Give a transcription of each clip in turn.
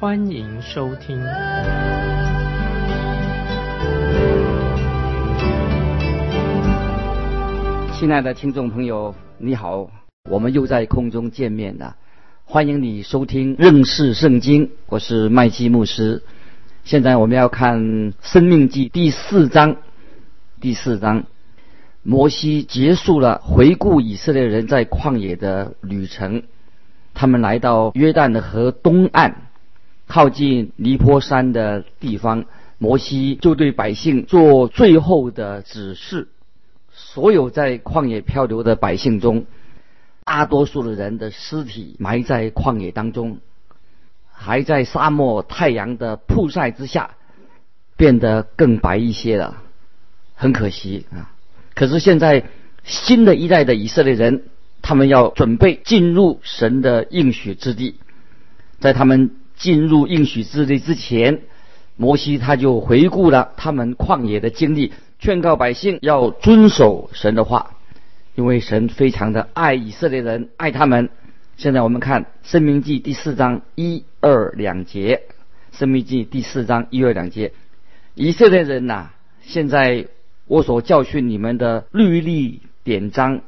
欢迎收听。亲爱的听众朋友，你好，我们又在空中见面了。欢迎你收听认识圣经，我是麦基牧师。现在我们要看《生命记》第四章。第四章，摩西结束了回顾以色列人在旷野的旅程。他们来到约旦的河东岸，靠近尼坡山的地方，摩西就对百姓做最后的指示。所有在旷野漂流的百姓中，大多数的人的尸体埋在旷野当中，还在沙漠太阳的曝晒之下变得更白一些了，很可惜啊！可是现在新的一代的以色列人，他们要准备进入神的应许之地，在他们进入应许之地之前，摩西他就回顾了他们旷野的经历，劝告百姓要遵守神的话。因为神非常的爱以色列人，爱他们。现在我们看《生命记》第四章一二两节，《生命记》第四章一二两节，以色列人呐，现在我所教训你们的律例典章，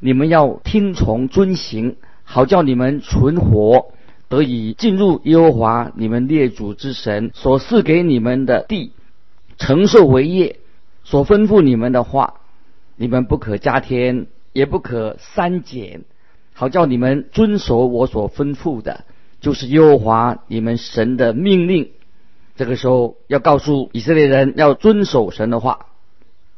你们要听从遵行，好叫你们存活，得以进入耶和华你们列祖之神所赐给你们的地，承受为业，所吩咐你们的话。你们不可加添，也不可删减，好叫你们遵守我所吩咐的，就是耶和华你们神的命令。这个时候要告诉以色列人要遵守神的话，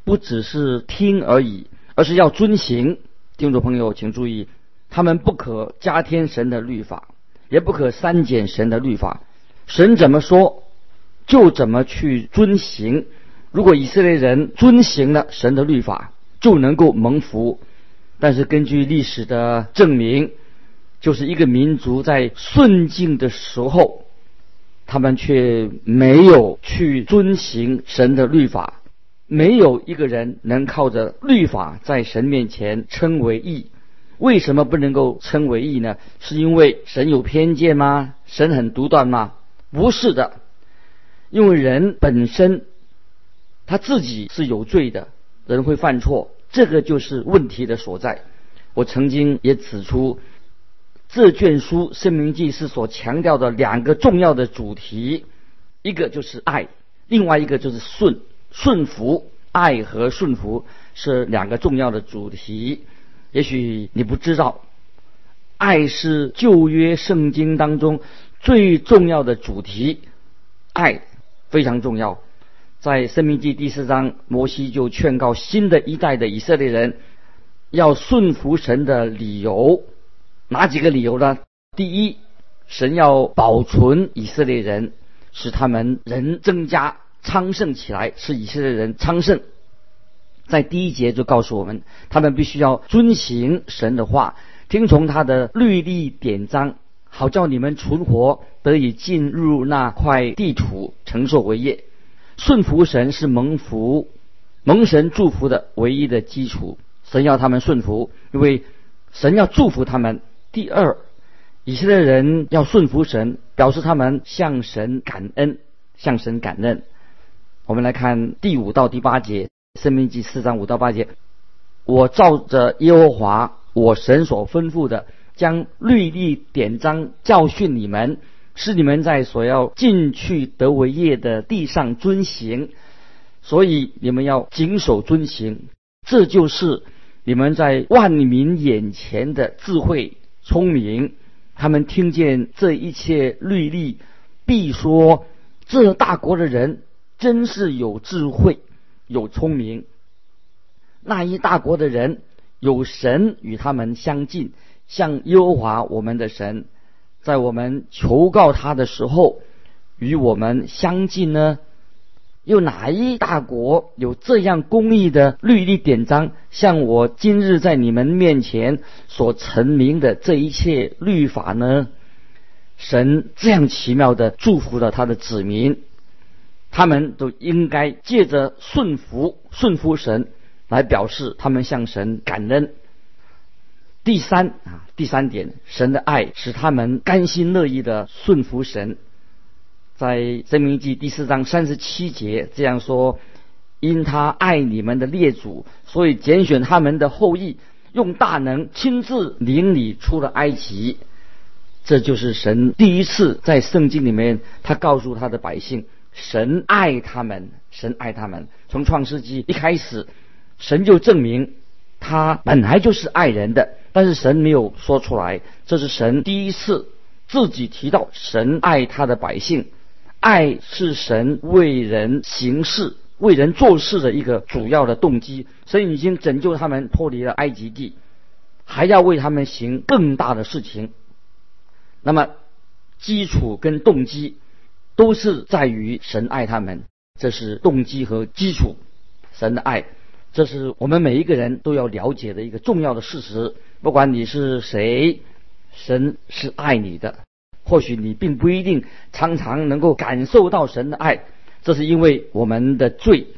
不只是听而已，而是要遵行。听众朋友，请注意，他们不可加添神的律法，也不可删减神的律法。神怎么说，就怎么去遵行。如果以色列人遵行了神的律法，就能够蒙福，但是根据历史的证明，就是一个民族在顺境的时候，他们却没有去遵行神的律法，没有一个人能靠着律法在神面前称为义。为什么不能够称为义呢？是因为神有偏见吗？神很独断吗？不是的，因为人本身他自己是有罪的。人会犯错，这个就是问题的所在。我曾经也指出，这卷书《生命记》是所强调的两个重要的主题，一个就是爱，另外一个就是顺顺服。爱和顺服是两个重要的主题。也许你不知道，爱是旧约圣经当中最重要的主题，爱非常重要。在《生命记》第四章，摩西就劝告新的一代的以色列人要顺服神的理由，哪几个理由呢？第一，神要保存以色列人，使他们人增加昌盛起来，使以色列人昌盛。在第一节就告诉我们，他们必须要遵行神的话，听从他的律例典章，好叫你们存活，得以进入那块地土，承受为业。顺服神是蒙福、蒙神祝福的唯一的基础。神要他们顺服，因为神要祝福他们。第二，以色列人要顺服神，表示他们向神感恩，向神感恩。我们来看第五到第八节，《生命记》四章五到八节。我照着耶和华我神所吩咐的，将律例典章教训你们。是你们在所要进去得为业的地上遵行，所以你们要谨守遵行。这就是你们在万民眼前的智慧聪明。他们听见这一切律例，必说：这大国的人真是有智慧、有聪明。那一大国的人有神与他们相近，像耶和华我们的神。在我们求告他的时候，与我们相近呢？又哪一大国有这样公义的律例典章，像我今日在你们面前所成名的这一切律法呢？神这样奇妙的祝福了他的子民，他们都应该借着顺服、顺服神，来表示他们向神感恩。第三啊，第三点，神的爱使他们甘心乐意的顺服神。在《生命记》第四章三十七节这样说：“因他爱你们的列祖，所以拣选他们的后裔，用大能亲自领你出了埃及。”这就是神第一次在圣经里面，他告诉他的百姓：神爱他们，神爱他们。从创世纪一开始，神就证明他本来就是爱人的，但是神没有说出来。这是神第一次自己提到神爱他的百姓。爱是神为人行事、为人做事的一个主要的动机。神已经拯救他们脱离了埃及地，还要为他们行更大的事情。那么，基础跟动机都是在于神爱他们，这是动机和基础。神的爱，这是我们每一个人都要了解的一个重要的事实。不管你是谁，神是爱你的。或许你并不一定常常能够感受到神的爱，这是因为我们的罪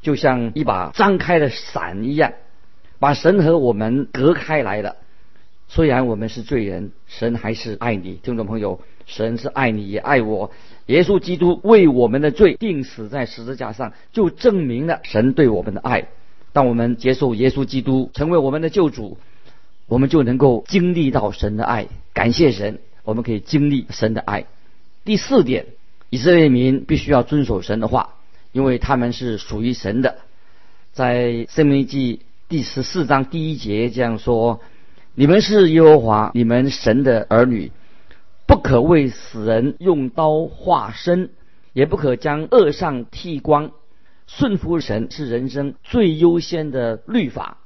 就像一把张开的伞一样，把神和我们隔开来了。虽然我们是罪人，神还是爱你，听众朋友，神是爱你也爱我。耶稣基督为我们的罪定死在十字架上，就证明了神对我们的爱。当我们接受耶稣基督成为我们的救主，我们就能够经历到神的爱。感谢神。我们可以经历神的爱。第四点，以色列民必须要遵守神的话，因为他们是属于神的。在《生命记》第十四章第一节这样说：“你们是耶和华你们神的儿女，不可为死人用刀划身，也不可将恶上剃光。顺服神是人生最优先的律法。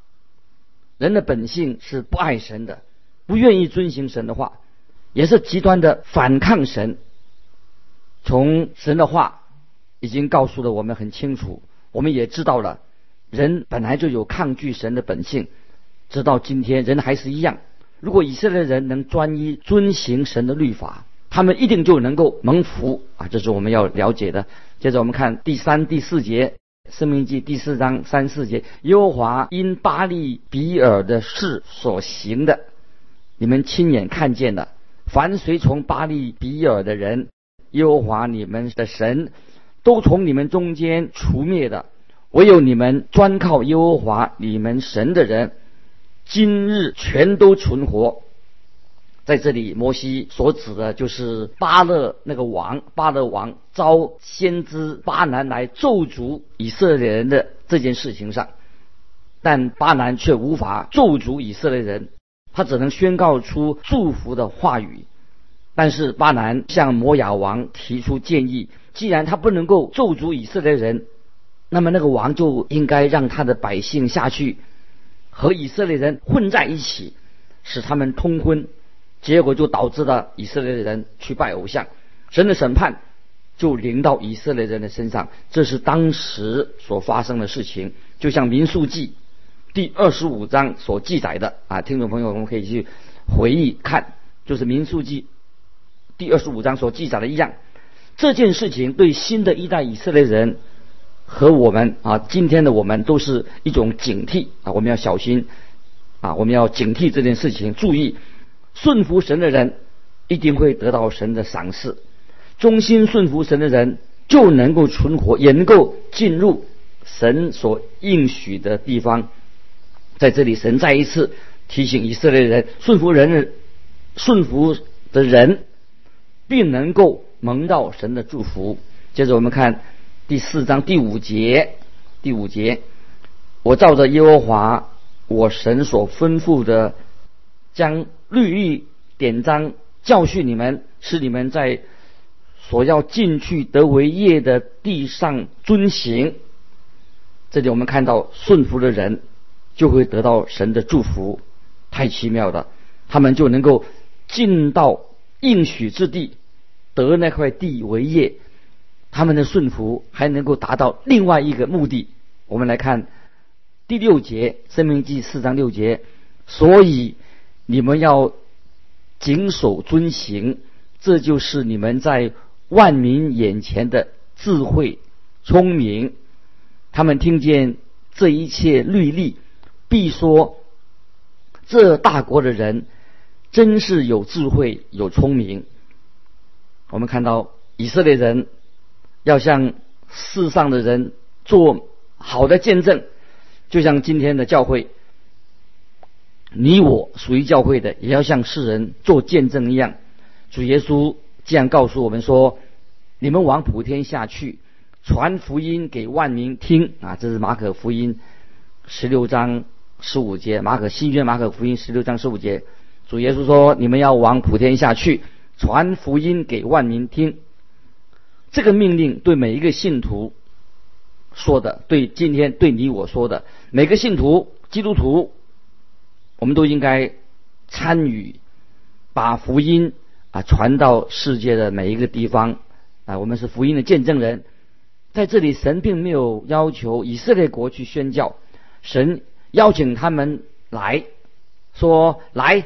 人的本性是不爱神的，不愿意遵行神的话。”也是极端的反抗神。从神的话已经告诉了我们很清楚，我们也知道了，人本来就有抗拒神的本性，直到今天人还是一样。如果以色列人能专一遵行神的律法，他们一定就能够蒙福啊！这是我们要了解的。接着我们看第三、第四节，《生命记》第四章三四节：耶和华因巴利比尔的事所行的，你们亲眼看见了。凡随从巴利比尔的人，耶和华你们的神都从你们中间除灭的；唯有你们专靠耶和华你们神的人，今日全都存活。在这里，摩西所指的就是巴勒那个王，巴勒王招先知巴南来咒诅以色列人的这件事情上，但巴南却无法咒诅以色列人。他只能宣告出祝福的话语，但是巴南向摩亚王提出建议：既然他不能够咒诅以色列人，那么那个王就应该让他的百姓下去和以色列人混在一起，使他们通婚。结果就导致了以色列人去拜偶像，神的审判就临到以色列人的身上。这是当时所发生的事情，就像民数记。第二十五章所记载的啊，听众朋友，我们可以去回忆看，就是民数记第二十五章所记载的一样。这件事情对新的一代以色列人和我们啊，今天的我们都是一种警惕啊，我们要小心啊，我们要警惕这件事情，注意顺服神的人一定会得到神的赏赐，忠心顺服神的人就能够存活，也能够进入神所应许的地方。在这里，神再一次提醒以色列人：顺服人的、顺服的人，并能够蒙到神的祝福。接着，我们看第四章第五节。第五节，我照着耶和华我神所吩咐的，将律例典章教训你们，使你们在所要进去得为业的地上遵行。这里我们看到顺服的人。就会得到神的祝福，太奇妙了。他们就能够进到应许之地，得那块地为业。他们的顺服还能够达到另外一个目的。我们来看第六节，《生命记》四章六节，所以你们要谨守遵行，这就是你们在万民眼前的智慧、聪明。他们听见这一切律例，必说：这大国的人真是有智慧、有聪明。我们看到以色列人要向世上的人做好的见证，就像今天的教会，你我属于教会的，也要向世人做见证一样。主耶稣这样告诉我们说：“你们往普天下去，传福音给万民听。”啊，这是马可福音十六章十五节，马可新约马可福音十六章十五节，主耶稣说：“你们要往普天下去。”传福音给万民听，这个命令对每一个信徒说的，对今天对你我说的，每个信徒基督徒，我们都应该参与，把福音啊传到世界的每一个地方啊，我们是福音的见证人。在这里，神并没有要求以色列国去宣教，神邀请他们来说来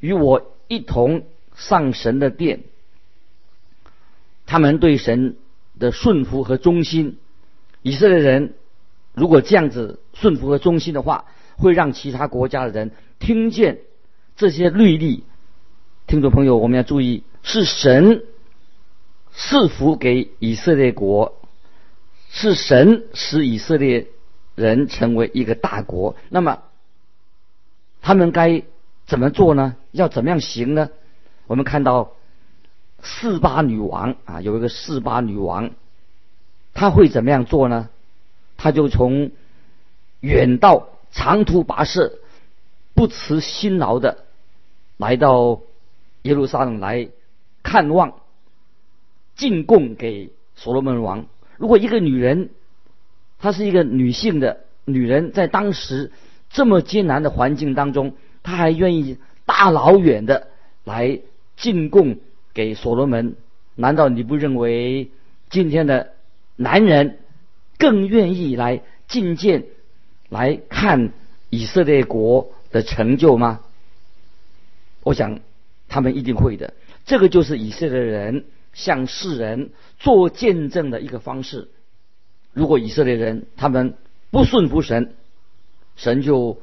与我一同。上神的殿，他们对神的顺服和忠心，以色列人如果这样子顺服和忠心的话，会让其他国家的人听见这些律例。听众朋友，我们要注意，是神赐福给以色列国，是神使以色列人成为一个大国。那么，他们该怎么做呢？要怎么样行呢？我们看到四八女王啊，有一个四八女王，她会怎么样做呢？她就从远道长途跋涉，不辞辛劳的来到耶路撒冷来看望、进贡给所罗门王。如果一个女人，她是一个女性的女人，在当时这么艰难的环境当中，她还愿意大老远的来。进贡给所罗门，难道你不认为今天的男人更愿意来觐见、来看以色列国的成就吗？我想他们一定会的。这个就是以色列人向世人做见证的一个方式。如果以色列人他们不顺服神，神就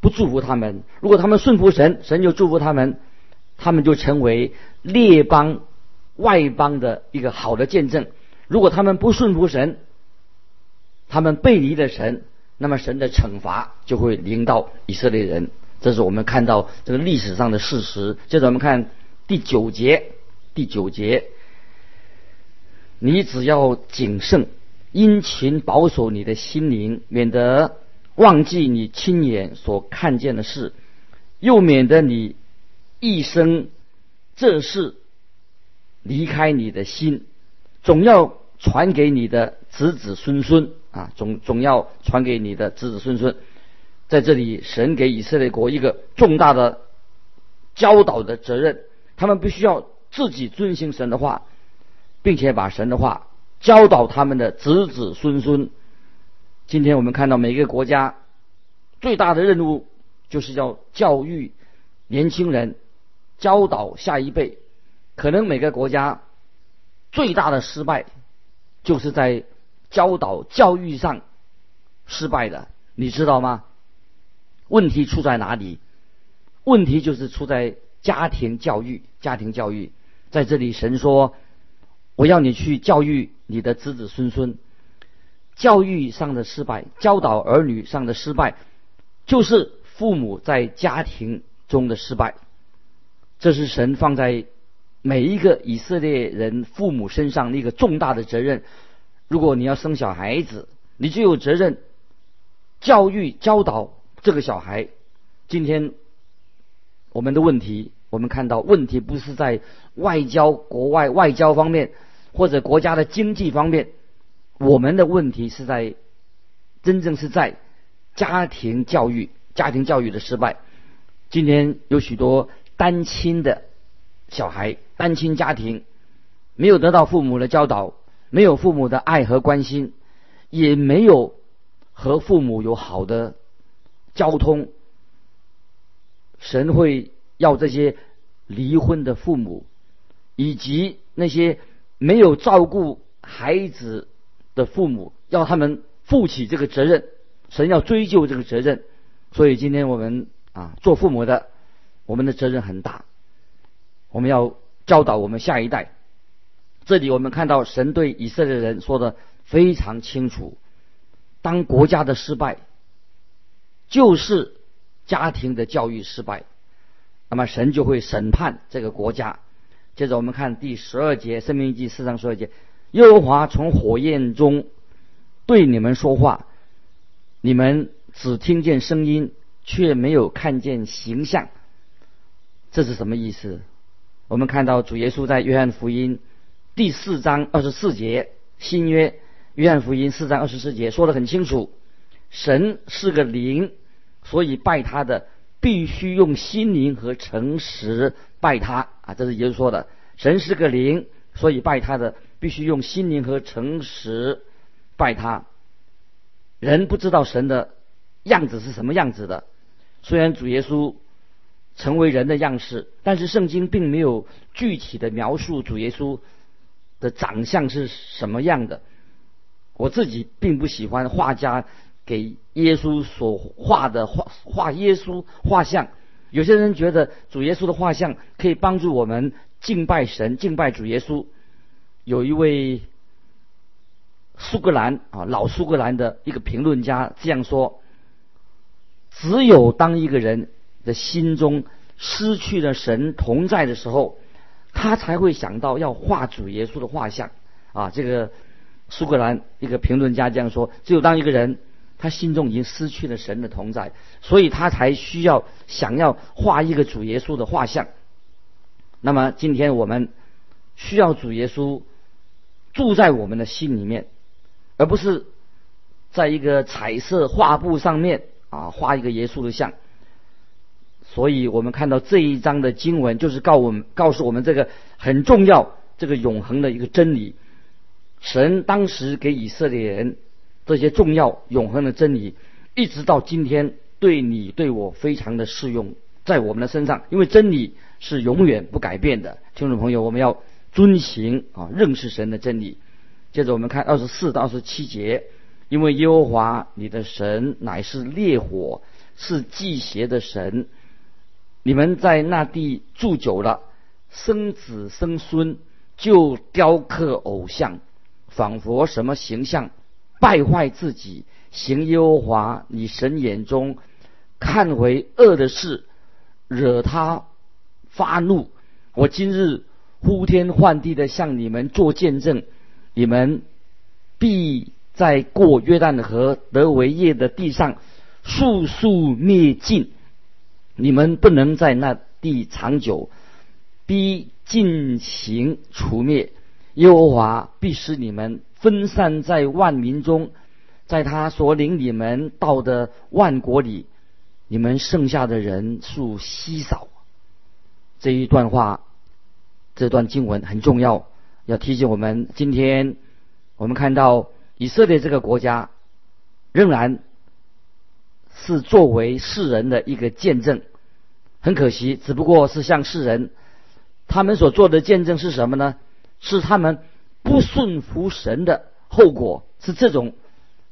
不祝福他们；如果他们顺服神，神就祝福他们。他们就成为列邦、外邦的一个好的见证。如果他们不顺服神，他们背离了神，那么神的惩罚就会临到以色列人。这是我们看到这个历史上的事实。接着我们看第九节，第九节，你只要谨慎、殷勤保守你的心灵，免得忘记你亲眼所看见的事，又免得你。一生这事离开你的心，总要传给你的子子孙孙啊，总总要传给你的子子孙孙。在这里，神给以色列国一个重大的教导的责任，他们必须要自己遵行神的话，并且把神的话教导他们的子子孙孙。今天我们看到每个国家最大的任务，就是要教育年轻人。教导下一辈，可能每个国家最大的失败，就是在教导教育上失败的，你知道吗？问题出在哪里？问题就是出在家庭教育。家庭教育在这里，神说：“我要你去教育你的子子孙孙。”教育上的失败，教导儿女上的失败，就是父母在家庭中的失败。这是神放在每一个以色列人父母身上的一个重大的责任。如果你要生小孩子，你就有责任教育教导这个小孩。今天我们的问题，我们看到问题不是在外交、国外外交方面，或者国家的经济方面，我们的问题是在真正是在家庭教育、家庭教育的失败。今天有许多。单亲的小孩，单亲家庭没有得到父母的教导，没有父母的爱和关心，也没有和父母有好的交通，神会要这些离婚的父母，以及那些没有照顾孩子的父母，要他们负起这个责任。神要追究这个责任，所以今天我们啊，做父母的，我们的责任很大，我们要教导我们下一代。这里我们看到神对以色列人说的非常清楚：当国家的失败，就是家庭的教育失败，那么神就会审判这个国家。接着我们看第十二节，《生命记》四章十二节：耶和华从火焰中对你们说话。你们只听见声音，却没有看见形象，这是什么意思？我们看到主耶稣在约翰福音第四章二十四节，新约约翰福音四章二十四节说的很清楚：神是个灵，所以拜他的必须用心灵和诚实拜他啊！这是耶稣说的。神是个灵，所以拜他的必须用心灵和诚实拜他。人不知道神的样子是什么样子的。虽然主耶稣成为人的样式，但是圣经并没有具体的描述主耶稣的长相是什么样的。我自己并不喜欢画家给耶稣所画的画画耶稣画像。有些人觉得主耶稣的画像可以帮助我们敬拜神、敬拜主耶稣。有一位。苏格兰啊，老苏格兰的一个评论家这样说：只有当一个人的心中失去了神同在的时候，他才会想到要画主耶稣的画像。啊，这个苏格兰一个评论家这样说：只有当一个人他心中已经失去了神的同在，所以他才需要想要画一个主耶稣的画像。那么今天我们需要主耶稣住在我们的心里面。而不是在一个彩色画布上面啊画一个耶稣的像，所以我们看到这一章的经文就是告我们告诉我们这个很重要这个永恒的一个真理。神当时给以色列人这些重要永恒的真理，一直到今天对你对我非常的适用在我们的身上，因为真理是永远不改变的。听众朋友，我们要遵行啊认识神的真理。接着我们看二十四到二十七节，因为耶和华你的神乃是烈火，是祭邪的神。你们在那地住久了，生子生孙就雕刻偶像，仿佛什么形象，败坏自己，行耶和华你神眼中看为恶的事，惹他发怒。我今日呼天唤地的向你们做见证。你们必在过约旦河德维业的地上速速灭尽，你们不能在那地长久，必进行除灭。耶和华必使你们分散在万民中，在他所领你们到的万国里，你们剩下的人数稀少。这一段话，这段经文很重要。要提醒我们，今天我们看到以色列这个国家仍然是作为世人的一个见证。很可惜，只不过是向世人他们所做的见证是什么呢？是他们不顺服神的后果，是这种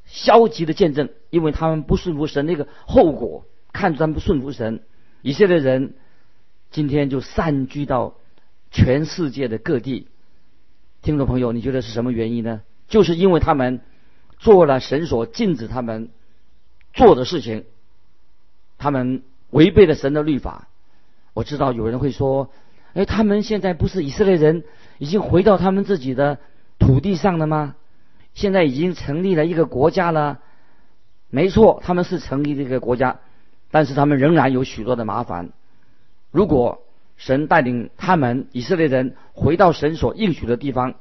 消极的见证。因为他们不顺服神那个后果，看他们不顺服神，以色列人今天就散居到全世界的各地。听众朋友，你觉得是什么原因呢？就是因为他们做了神所禁止他们做的事情，他们违背了神的律法。我知道有人会说：“哎，他们现在不是以色列人，已经回到他们自己的土地上了吗？现在已经成立了一个国家了。”没错，他们是成立这个国家，但是他们仍然有许多的麻烦。如果神带领他们以色列人回到神所应许的地方，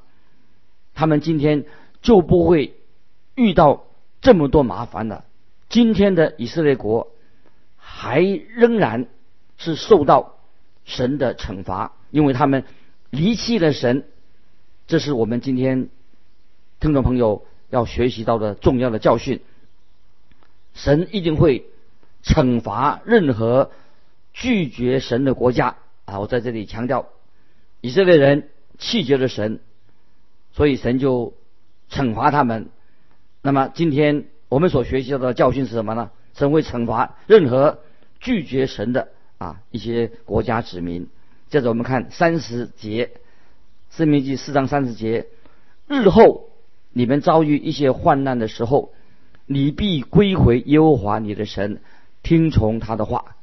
他们今天就不会遇到这么多麻烦了。今天的以色列国还仍然是受到神的惩罚，因为他们离弃了神。这是我们今天听众朋友要学习到的重要的教训。神一定会惩罚任何拒绝神的国家啊！我在这里强调，以色列人弃绝了神，所以神就惩罚他们。那么今天我们所学习到的教训是什么呢？神会惩罚任何拒绝神的啊一些国家子民。接着我们看三十节，《生命记》四章三十节：日后你们遭遇一些患难的时候。你必归回耶和华你的神，听从他的话。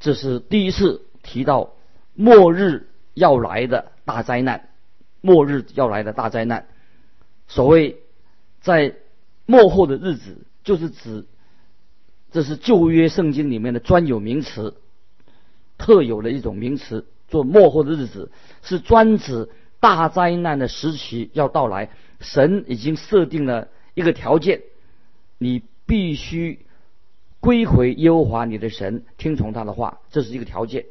这是第一次提到末日要来的大灾难，末日要来的大灾难。所谓在末后的日子，就是指这是旧约圣经里面的专有名词，特有的一种名词。做末后的日子，是专指大灾难的时期要到来。神已经设定了一个条件。你必须归回耶和华你的神，听从他的话，这是一个条件。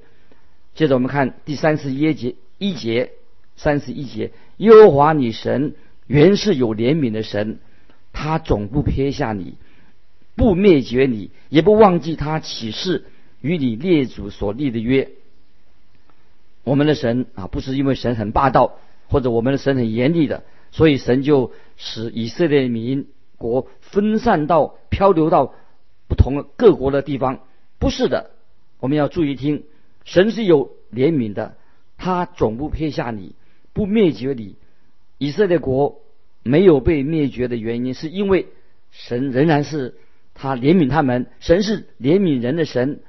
接着我们看第三十一节，一节三十一节，耶和华你神原是有怜悯的神，他总不撇下你，不灭绝你，也不忘记他启示与你列祖所立的约。我们的神啊，不是因为神很霸道，或者我们的神很严厉的，所以神就使以色列民。国分散到漂流到不同各国的地方，不是的。我们要注意听，神是有怜悯的，他总不撇下你，不灭绝你。以色列国没有被灭绝的原因，是因为神仍然是他怜悯他们。神是怜悯人的神，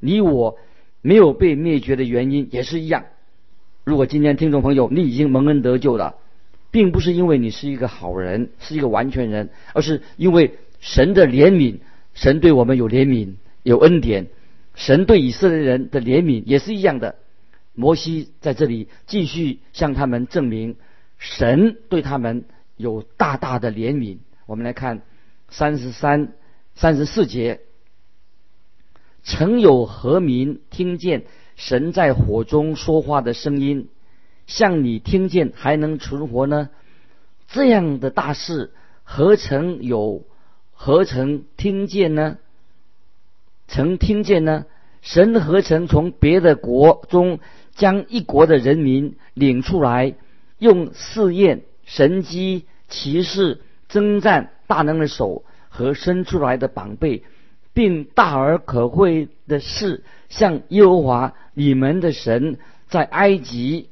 你我没有被灭绝的原因也是一样。如果今天听众朋友你已经蒙恩得救了。并不是因为你是一个好人，是一个完全人，而是因为神的怜悯，神对我们有怜悯，有恩典。神对以色列人的怜悯也是一样的。摩西在这里继续向他们证明，神对他们有大大的怜悯。我们来看三十三、三十四节：曾有何民听见神在火中说话的声音？像你听见还能存活呢？这样的大事何曾有？何曾听见呢？曾听见呢？神何曾从别的国中将一国的人民领出来，用试验、神机、骑士、征战大能的手和伸出来的膀臂，并大而可畏的事，向耶和华你们的神在埃及。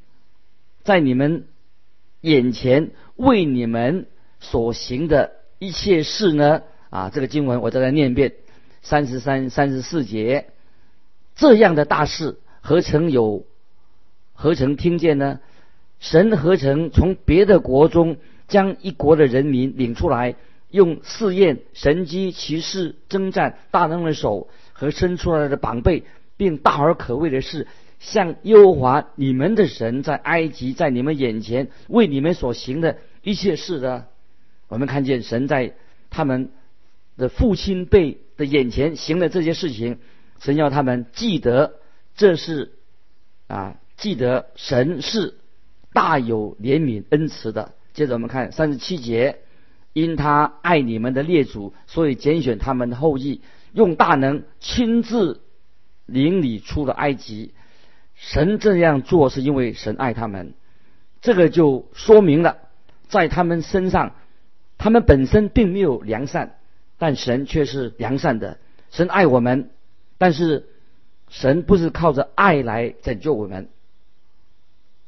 在你们眼前为你们所行的一切事呢？啊，这个经文我再来念一遍，三十三、三十四节，这样的大事何曾有？何曾听见呢？神何曾从别的国中将一国的人民领出来，用试验、神机、骑士、征战大能的手和伸出来的膀臂，并大而可畏的事？向耶和华你们的神在埃及，在你们眼前为你们所行的一切事的，我们看见神在他们的父亲辈的眼前行了这些事情，神要他们记得这是啊，记得神是大有怜悯恩慈的。接着我们看三十七节，因他爱你们的列祖，所以拣选他们的后裔，用大能亲自领你出了埃及。神这样做是因为神爱他们，这个就说明了，在他们身上，他们本身并没有良善，但神却是良善的。神爱我们，但是神不是靠着爱来拯救我们，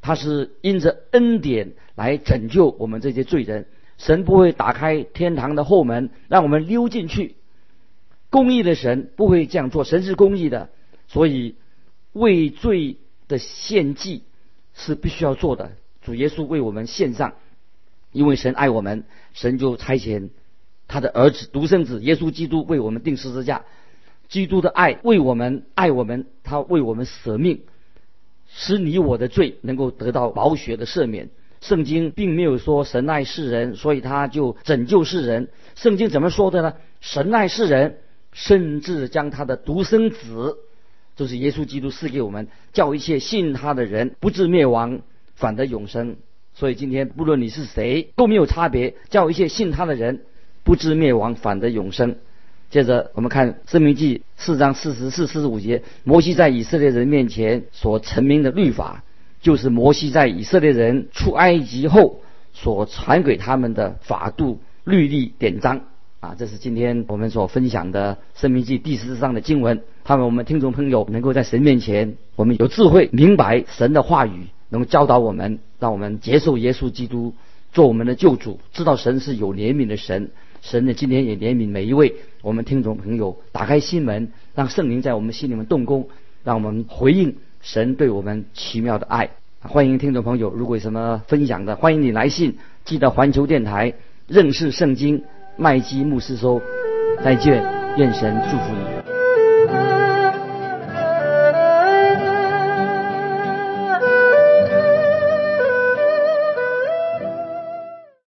他是因着恩典来拯救我们这些罪人。神不会打开天堂的后门让我们溜进去，公义的神不会这样做，神是公义的，所以。为罪的献祭是必须要做的。主耶稣为我们献上，因为神爱我们，神就差遣他的儿子独生子耶稣基督为我们定十字架。基督的爱为我们爱我们，他为我们舍命，使你我的罪能够得到宝血的赦免。圣经并没有说神爱世人，所以他就拯救世人。圣经怎么说的呢？神爱世人，甚至将他的独生子。就是耶稣基督赐给我们，叫一切信他的人不至灭亡，反得永生。所以今天不论你是谁都没有差别，叫一切信他的人不至灭亡，反得永生。接着我们看《生命记》四章四十四、四十五节，摩西在以色列人面前所成名的律法，就是摩西在以色列人出埃及后所传给他们的法度、律例、典章。啊，这是今天我们所分享的《生命记》第十章的经文。他们我们听众朋友能够在神面前，我们有智慧明白神的话语，能够教导我们，让我们接受耶稣基督做我们的救主，知道神是有怜悯的神。神呢，今天也怜悯每一位我们听众朋友，打开心门，让圣灵在我们心里面动工，让我们回应神对我们奇妙的爱。欢迎听众朋友，如果有什么分享的，欢迎你来信，寄到环球电台认识圣经麦基牧师说，再见，愿神祝福你。